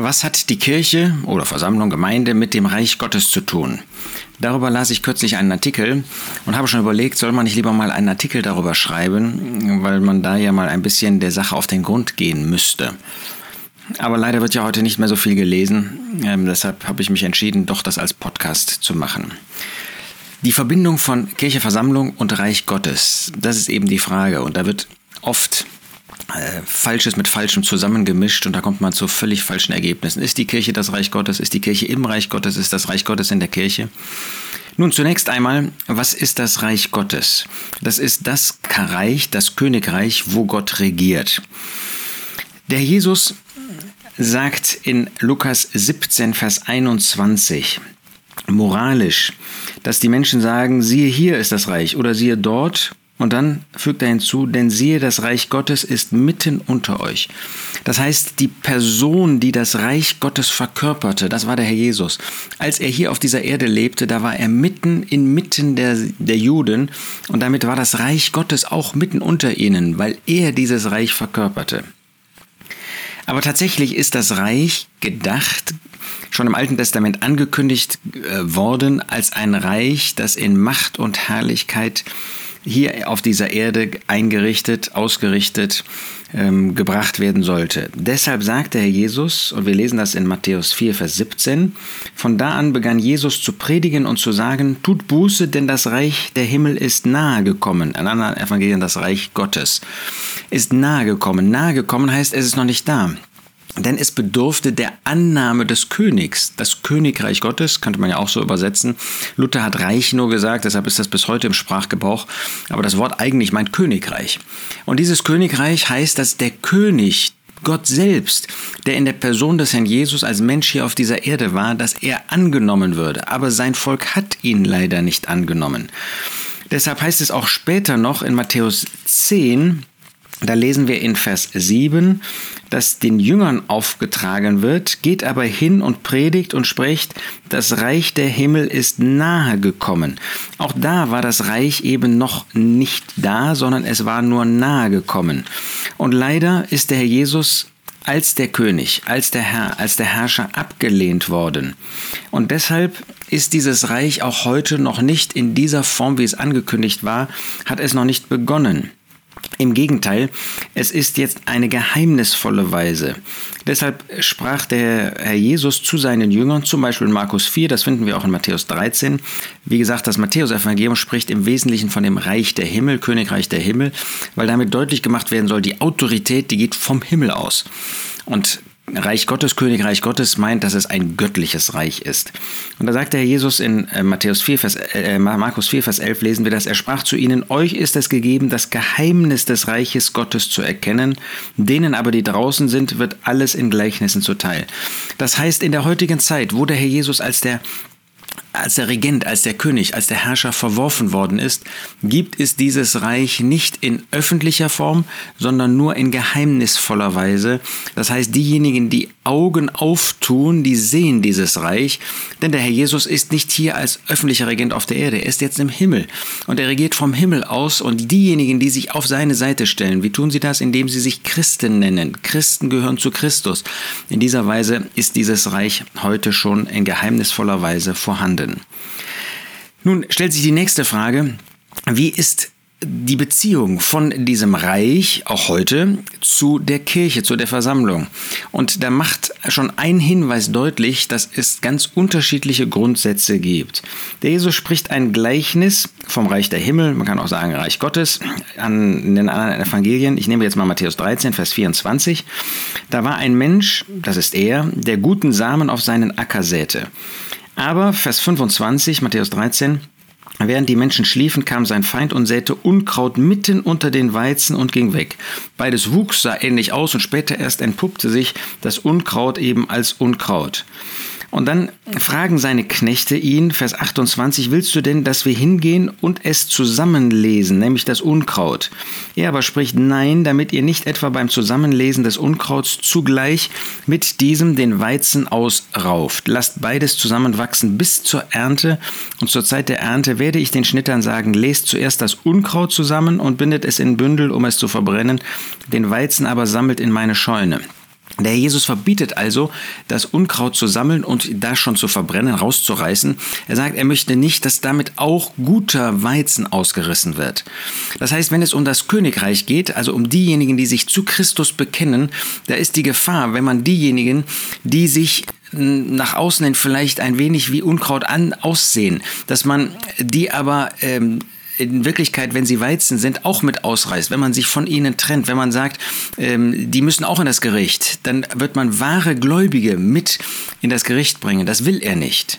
Was hat die Kirche oder Versammlung, Gemeinde mit dem Reich Gottes zu tun? Darüber las ich kürzlich einen Artikel und habe schon überlegt, soll man nicht lieber mal einen Artikel darüber schreiben, weil man da ja mal ein bisschen der Sache auf den Grund gehen müsste. Aber leider wird ja heute nicht mehr so viel gelesen, ähm, deshalb habe ich mich entschieden, doch das als Podcast zu machen. Die Verbindung von Kirche, Versammlung und Reich Gottes, das ist eben die Frage und da wird oft Falsches mit Falschem zusammengemischt und da kommt man zu völlig falschen Ergebnissen. Ist die Kirche das Reich Gottes? Ist die Kirche im Reich Gottes? Ist das Reich Gottes in der Kirche? Nun zunächst einmal, was ist das Reich Gottes? Das ist das Reich, das Königreich, wo Gott regiert. Der Jesus sagt in Lukas 17, Vers 21, moralisch, dass die Menschen sagen, siehe hier ist das Reich oder siehe dort und dann fügt er hinzu, denn siehe, das Reich Gottes ist mitten unter euch. Das heißt, die Person, die das Reich Gottes verkörperte, das war der Herr Jesus. Als er hier auf dieser Erde lebte, da war er mitten inmitten der, der Juden und damit war das Reich Gottes auch mitten unter ihnen, weil er dieses Reich verkörperte. Aber tatsächlich ist das Reich gedacht, schon im Alten Testament angekündigt äh, worden, als ein Reich, das in Macht und Herrlichkeit hier auf dieser Erde eingerichtet, ausgerichtet, ähm, gebracht werden sollte. Deshalb sagte Herr Jesus, und wir lesen das in Matthäus 4, Vers 17, von da an begann Jesus zu predigen und zu sagen, tut Buße, denn das Reich der Himmel ist nahe gekommen. In anderen Evangelien das Reich Gottes ist nahe gekommen. Nahe gekommen heißt, es ist noch nicht da. Denn es bedurfte der Annahme des Königs. Das Königreich Gottes könnte man ja auch so übersetzen. Luther hat Reich nur gesagt, deshalb ist das bis heute im Sprachgebrauch. Aber das Wort eigentlich meint Königreich. Und dieses Königreich heißt, dass der König, Gott selbst, der in der Person des Herrn Jesus als Mensch hier auf dieser Erde war, dass er angenommen würde. Aber sein Volk hat ihn leider nicht angenommen. Deshalb heißt es auch später noch in Matthäus 10, da lesen wir in Vers 7, dass den Jüngern aufgetragen wird, geht aber hin und predigt und spricht, das Reich der Himmel ist nahe gekommen. Auch da war das Reich eben noch nicht da, sondern es war nur nahe gekommen. Und leider ist der Herr Jesus als der König, als der Herr, als der Herrscher abgelehnt worden. Und deshalb ist dieses Reich auch heute noch nicht in dieser Form, wie es angekündigt war, hat es noch nicht begonnen. Im Gegenteil, es ist jetzt eine geheimnisvolle Weise. Deshalb sprach der Herr Jesus zu seinen Jüngern, zum Beispiel in Markus 4, das finden wir auch in Matthäus 13. Wie gesagt, das Matthäus-Evangelium spricht im Wesentlichen von dem Reich der Himmel, Königreich der Himmel, weil damit deutlich gemacht werden soll, die Autorität, die geht vom Himmel aus. Und Reich Gottes, Königreich Gottes meint, dass es ein göttliches Reich ist. Und da sagt der Herr Jesus in äh, Matthäus 4, Vers, äh, Markus 4, Vers 11 lesen wir das, er sprach zu ihnen, euch ist es gegeben, das Geheimnis des Reiches Gottes zu erkennen, denen aber, die draußen sind, wird alles in Gleichnissen zuteil. Das heißt, in der heutigen Zeit, wo der Herr Jesus als der als der Regent, als der König, als der Herrscher verworfen worden ist, gibt es dieses Reich nicht in öffentlicher Form, sondern nur in geheimnisvoller Weise. Das heißt, diejenigen, die Augen auftun, die sehen dieses Reich, denn der Herr Jesus ist nicht hier als öffentlicher Regent auf der Erde, er ist jetzt im Himmel und er regiert vom Himmel aus und diejenigen, die sich auf seine Seite stellen, wie tun sie das? Indem sie sich Christen nennen. Christen gehören zu Christus. In dieser Weise ist dieses Reich heute schon in geheimnisvoller Weise vorhanden. Nun stellt sich die nächste Frage, wie ist die Beziehung von diesem Reich, auch heute, zu der Kirche, zu der Versammlung. Und da macht schon ein Hinweis deutlich, dass es ganz unterschiedliche Grundsätze gibt. Der Jesus spricht ein Gleichnis vom Reich der Himmel, man kann auch sagen Reich Gottes, an den anderen Evangelien. Ich nehme jetzt mal Matthäus 13, Vers 24. Da war ein Mensch, das ist er, der guten Samen auf seinen Acker säte. Aber, Vers 25, Matthäus 13, Während die Menschen schliefen, kam sein Feind und säte Unkraut mitten unter den Weizen und ging weg. Beides wuchs, sah ähnlich aus und später erst entpuppte sich das Unkraut eben als Unkraut. Und dann fragen seine Knechte ihn, Vers 28, willst du denn, dass wir hingehen und es zusammenlesen, nämlich das Unkraut? Er aber spricht, nein, damit ihr nicht etwa beim Zusammenlesen des Unkrauts zugleich mit diesem den Weizen ausrauft. Lasst beides zusammenwachsen bis zur Ernte und zur Zeit der Ernte werde ich den Schnittern sagen, lest zuerst das Unkraut zusammen und bindet es in Bündel, um es zu verbrennen, den Weizen aber sammelt in meine Scheune. Der Jesus verbietet also, das Unkraut zu sammeln und da schon zu verbrennen, rauszureißen. Er sagt, er möchte nicht, dass damit auch guter Weizen ausgerissen wird. Das heißt, wenn es um das Königreich geht, also um diejenigen, die sich zu Christus bekennen, da ist die Gefahr, wenn man diejenigen, die sich nach außen hin vielleicht ein wenig wie Unkraut an, aussehen, dass man die aber ähm, in Wirklichkeit, wenn sie Weizen sind, auch mit ausreißt, wenn man sich von ihnen trennt, wenn man sagt, ähm, die müssen auch in das Gericht, dann wird man wahre Gläubige mit in das Gericht bringen. Das will er nicht.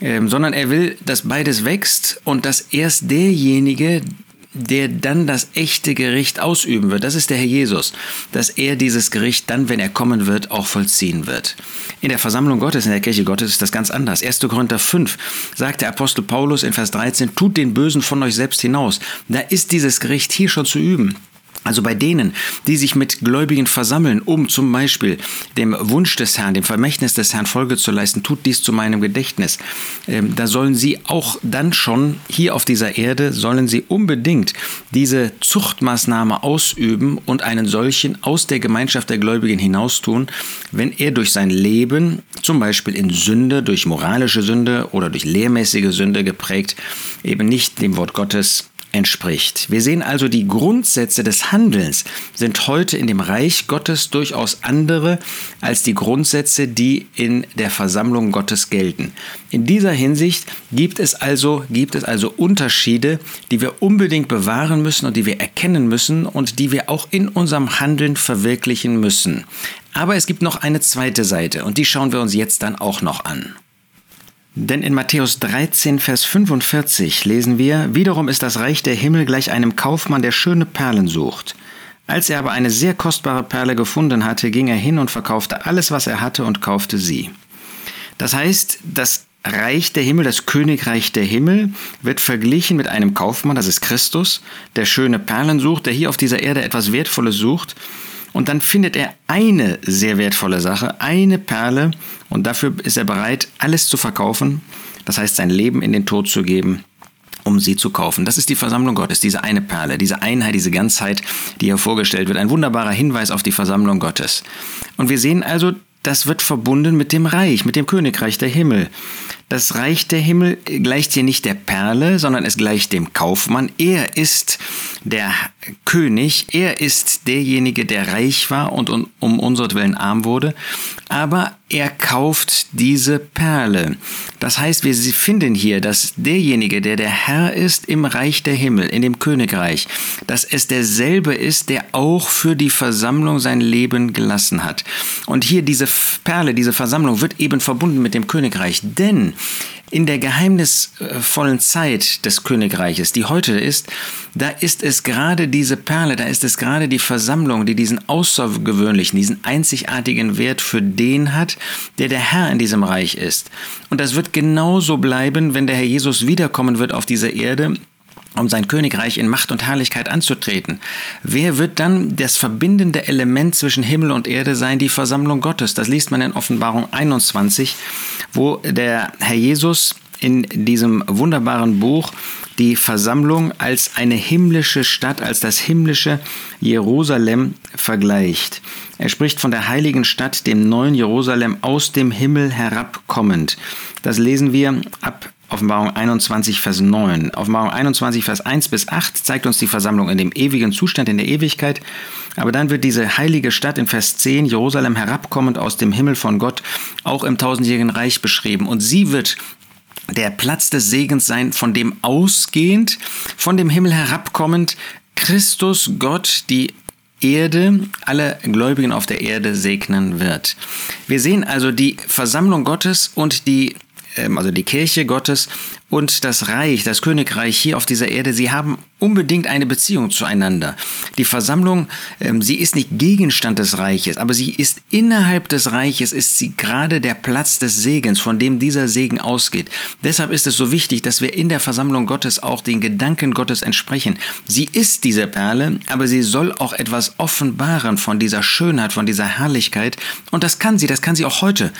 Ähm, sondern er will, dass beides wächst und dass erst derjenige, der dann das echte Gericht ausüben wird. Das ist der Herr Jesus, dass er dieses Gericht dann, wenn er kommen wird, auch vollziehen wird. In der Versammlung Gottes, in der Kirche Gottes ist das ganz anders. 1. Korinther 5 sagt der Apostel Paulus in Vers 13, tut den Bösen von euch selbst hinaus. Da ist dieses Gericht hier schon zu üben. Also bei denen, die sich mit Gläubigen versammeln, um zum Beispiel dem Wunsch des Herrn, dem Vermächtnis des Herrn Folge zu leisten, tut dies zu meinem Gedächtnis. Ähm, da sollen sie auch dann schon hier auf dieser Erde, sollen sie unbedingt diese Zuchtmaßnahme ausüben und einen solchen aus der Gemeinschaft der Gläubigen hinaustun, wenn er durch sein Leben, zum Beispiel in Sünde, durch moralische Sünde oder durch lehrmäßige Sünde geprägt, eben nicht dem Wort Gottes entspricht. Wir sehen also, die Grundsätze des Handelns sind heute in dem Reich Gottes durchaus andere als die Grundsätze, die in der Versammlung Gottes gelten. In dieser Hinsicht gibt es also, gibt es also Unterschiede, die wir unbedingt bewahren müssen und die wir erkennen müssen und die wir auch in unserem Handeln verwirklichen müssen. Aber es gibt noch eine zweite Seite und die schauen wir uns jetzt dann auch noch an. Denn in Matthäus 13, Vers 45 lesen wir, Wiederum ist das Reich der Himmel gleich einem Kaufmann, der schöne Perlen sucht. Als er aber eine sehr kostbare Perle gefunden hatte, ging er hin und verkaufte alles, was er hatte, und kaufte sie. Das heißt, das Reich der Himmel, das Königreich der Himmel, wird verglichen mit einem Kaufmann, das ist Christus, der schöne Perlen sucht, der hier auf dieser Erde etwas Wertvolles sucht und dann findet er eine sehr wertvolle Sache, eine Perle. Und dafür ist er bereit, alles zu verkaufen. Das heißt, sein Leben in den Tod zu geben, um sie zu kaufen. Das ist die Versammlung Gottes, diese eine Perle, diese Einheit, diese Ganzheit, die hier vorgestellt wird. Ein wunderbarer Hinweis auf die Versammlung Gottes. Und wir sehen also, das wird verbunden mit dem Reich, mit dem Königreich der Himmel. Das Reich der Himmel gleicht hier nicht der Perle, sondern es gleicht dem Kaufmann. Er ist der König, er ist derjenige, der reich war und um unseretwillen arm wurde, aber er kauft diese Perle. Das heißt, wir finden hier, dass derjenige, der der Herr ist im Reich der Himmel, in dem Königreich, dass es derselbe ist, der auch für die Versammlung sein Leben gelassen hat. Und hier diese Perle, diese Versammlung wird eben verbunden mit dem Königreich, denn in der geheimnisvollen Zeit des Königreiches, die heute ist, da ist es gerade diese Perle, da ist es gerade die Versammlung, die diesen außergewöhnlichen, diesen einzigartigen Wert für den hat, der der Herr in diesem Reich ist. Und das wird genauso bleiben, wenn der Herr Jesus wiederkommen wird auf diese Erde um sein Königreich in Macht und Herrlichkeit anzutreten. Wer wird dann das verbindende Element zwischen Himmel und Erde sein? Die Versammlung Gottes. Das liest man in Offenbarung 21, wo der Herr Jesus in diesem wunderbaren Buch die Versammlung als eine himmlische Stadt, als das himmlische Jerusalem vergleicht. Er spricht von der heiligen Stadt, dem neuen Jerusalem aus dem Himmel herabkommend. Das lesen wir ab Offenbarung 21, Vers 9. Offenbarung 21, Vers 1 bis 8 zeigt uns die Versammlung in dem ewigen Zustand, in der Ewigkeit. Aber dann wird diese heilige Stadt in Vers 10, Jerusalem herabkommend aus dem Himmel von Gott, auch im tausendjährigen Reich beschrieben. Und sie wird der Platz des Segens sein, von dem ausgehend, von dem Himmel herabkommend, Christus, Gott, die Erde, alle Gläubigen auf der Erde segnen wird. Wir sehen also die Versammlung Gottes und die also die Kirche Gottes und das Reich, das Königreich hier auf dieser Erde, sie haben unbedingt eine Beziehung zueinander. Die Versammlung, ähm, sie ist nicht Gegenstand des Reiches, aber sie ist innerhalb des Reiches, ist sie gerade der Platz des Segens, von dem dieser Segen ausgeht. Deshalb ist es so wichtig, dass wir in der Versammlung Gottes auch den Gedanken Gottes entsprechen. Sie ist diese Perle, aber sie soll auch etwas offenbaren von dieser Schönheit, von dieser Herrlichkeit. Und das kann sie, das kann sie auch heute.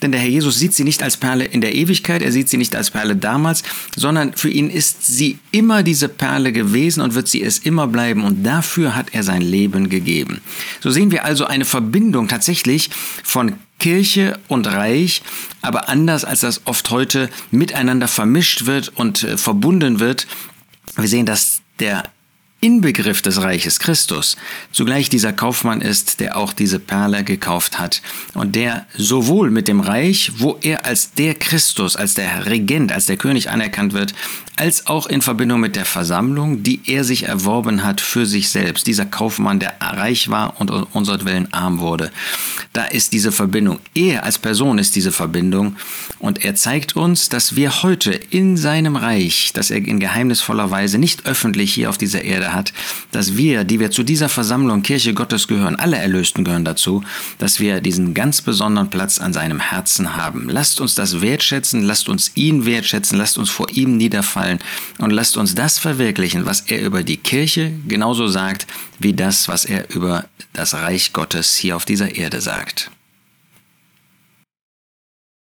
Denn der Herr Jesus sieht sie nicht als Perle in der Ewigkeit. Er sieht sie nicht als Perle damals, sondern für ihn ist sie immer diese Perle gewesen und wird sie es immer bleiben. Und dafür hat er sein Leben gegeben. So sehen wir also eine Verbindung tatsächlich von Kirche und Reich, aber anders als das oft heute miteinander vermischt wird und äh, verbunden wird. Wir sehen, dass der Inbegriff des Reiches Christus zugleich dieser Kaufmann ist, der auch diese Perle gekauft hat und der sowohl mit dem Reich, wo er als der Christus, als der Regent, als der König anerkannt wird, als auch in Verbindung mit der Versammlung, die er sich erworben hat für sich selbst. Dieser Kaufmann, der reich war und unsertwillen arm wurde. Da ist diese Verbindung. Er als Person ist diese Verbindung und er zeigt uns, dass wir heute in seinem Reich, das er in geheimnisvoller Weise nicht öffentlich hier auf dieser Erde hat, dass wir, die wir zu dieser Versammlung Kirche Gottes gehören, alle Erlösten gehören dazu, dass wir diesen ganz besonderen Platz an seinem Herzen haben. Lasst uns das wertschätzen, lasst uns ihn wertschätzen, lasst uns vor ihm niederfallen und lasst uns das verwirklichen, was er über die Kirche genauso sagt, wie das, was er über das Reich Gottes hier auf dieser Erde sagt.